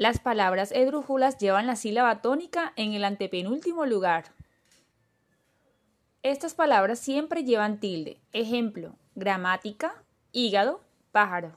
Las palabras esdrújulas llevan la sílaba tónica en el antepenúltimo lugar. Estas palabras siempre llevan tilde. Ejemplo, gramática, hígado, pájaro.